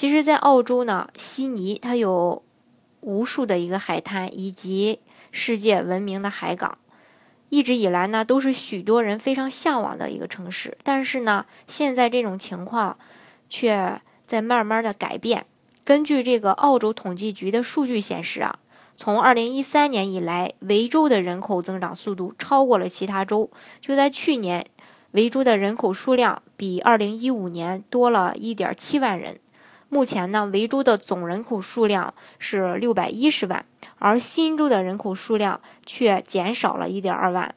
其实，在澳洲呢，悉尼它有无数的一个海滩，以及世界闻名的海港，一直以来呢，都是许多人非常向往的一个城市。但是呢，现在这种情况却在慢慢的改变。根据这个澳洲统计局的数据显示啊，从二零一三年以来，维州的人口增长速度超过了其他州。就在去年，维州的人口数量比二零一五年多了一点七万人。目前呢，维州的总人口数量是六百一十万，而新州的人口数量却减少了一点二万。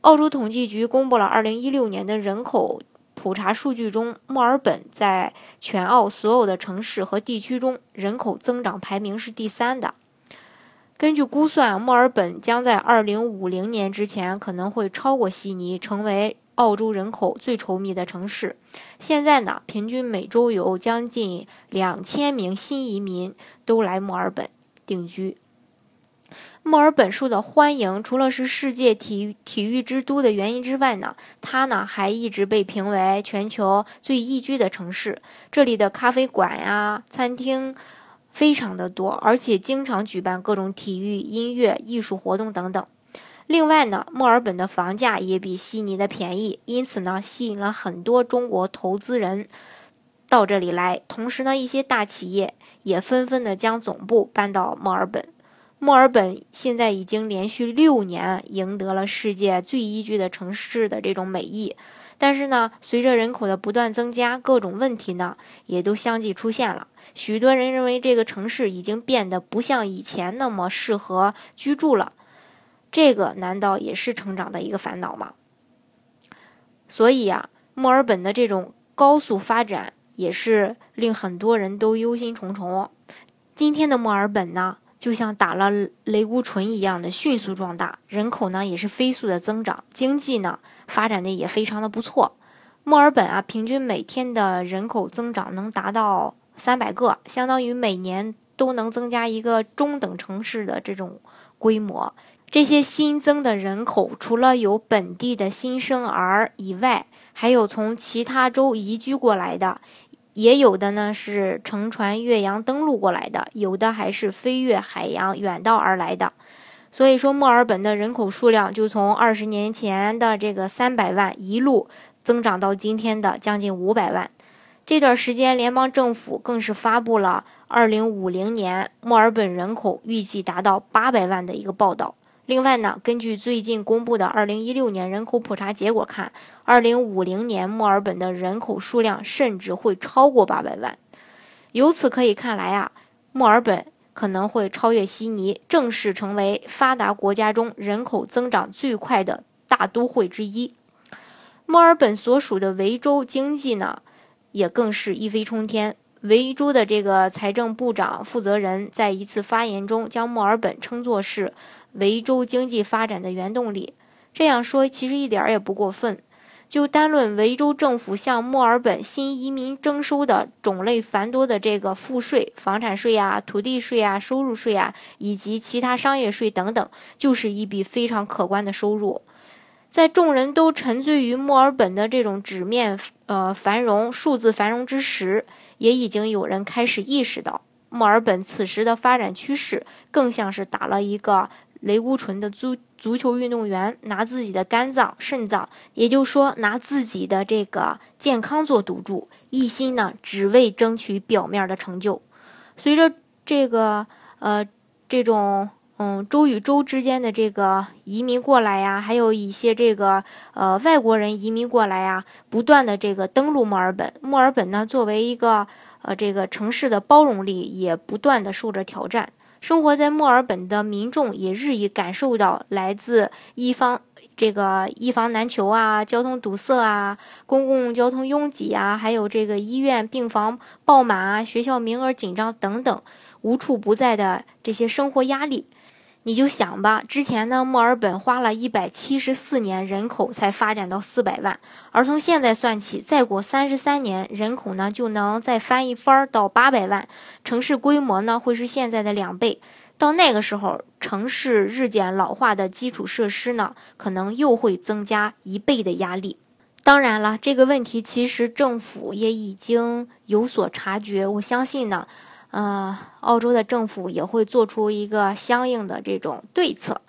澳洲统计局公布了二零一六年的人口普查数据中，墨尔本在全澳所有的城市和地区中人口增长排名是第三的。根据估算，墨尔本将在二零五零年之前可能会超过悉尼，成为。澳洲人口最稠密的城市，现在呢，平均每周有将近两千名新移民都来墨尔本定居。墨尔本受到欢迎，除了是世界体育体育之都的原因之外呢，它呢还一直被评为全球最宜居的城市。这里的咖啡馆呀、餐厅非常的多，而且经常举办各种体育、音乐、艺术活动等等。另外呢，墨尔本的房价也比悉尼的便宜，因此呢，吸引了很多中国投资人到这里来。同时呢，一些大企业也纷纷的将总部搬到墨尔本。墨尔本现在已经连续六年赢得了世界最宜居的城市的这种美誉。但是呢，随着人口的不断增加，各种问题呢也都相继出现了。许多人认为这个城市已经变得不像以前那么适合居住了。这个难道也是成长的一个烦恼吗？所以啊，墨尔本的这种高速发展也是令很多人都忧心忡忡。今天的墨尔本呢，就像打了雷鼓唇一样的迅速壮大，人口呢也是飞速的增长，经济呢发展的也非常的不错。墨尔本啊，平均每天的人口增长能达到三百个，相当于每年都能增加一个中等城市的这种规模。这些新增的人口，除了有本地的新生儿以外，还有从其他州移居过来的，也有的呢是乘船越洋登陆过来的，有的还是飞越海洋远道而来的。所以说，墨尔本的人口数量就从二十年前的这个三百万一路增长到今天的将近五百万。这段时间，联邦政府更是发布了二零五零年墨尔本人口预计达到八百万的一个报道。另外呢，根据最近公布的二零一六年人口普查结果看，二零五零年墨尔本的人口数量甚至会超过八百万。由此可以看来啊，墨尔本可能会超越悉尼，正式成为发达国家中人口增长最快的大都会之一。墨尔本所属的维州经济呢，也更是一飞冲天。维州的这个财政部长负责人在一次发言中，将墨尔本称作是。维州经济发展的原动力，这样说其实一点也不过分。就单论维州政府向墨尔本新移民征收的种类繁多的这个赋税、房产税啊、土地税啊、收入税啊，以及其他商业税等等，就是一笔非常可观的收入。在众人都沉醉于墨尔本的这种纸面呃繁荣、数字繁荣之时，也已经有人开始意识到，墨尔本此时的发展趋势更像是打了一个。雷孤纯的足足球运动员拿自己的肝脏、肾脏，也就是说拿自己的这个健康做赌注，一心呢只为争取表面的成就。随着这个呃这种嗯州与州之间的这个移民过来呀，还有一些这个呃外国人移民过来呀，不断的这个登陆墨尔本，墨尔本呢作为一个呃这个城市的包容力也不断的受着挑战。生活在墨尔本的民众也日益感受到来自一方这个一房难求啊，交通堵塞啊，公共交通拥挤啊，还有这个医院病房爆满啊，学校名额紧张等等，无处不在的这些生活压力。你就想吧，之前呢，墨尔本花了一百七十四年，人口才发展到四百万，而从现在算起，再过三十三年，人口呢就能再翻一番到八百万，城市规模呢会是现在的两倍。到那个时候，城市日渐老化的基础设施呢，可能又会增加一倍的压力。当然了，这个问题其实政府也已经有所察觉，我相信呢。呃，澳洲的政府也会做出一个相应的这种对策。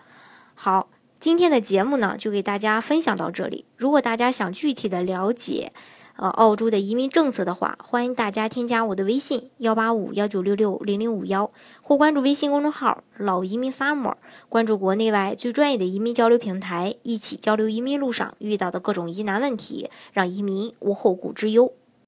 好，今天的节目呢，就给大家分享到这里。如果大家想具体的了解，呃，澳洲的移民政策的话，欢迎大家添加我的微信幺八五幺九六六零零五幺，或关注微信公众号“老移民 summer”，关注国内外最专业的移民交流平台，一起交流移民路上遇到的各种疑难问题，让移民无后顾之忧。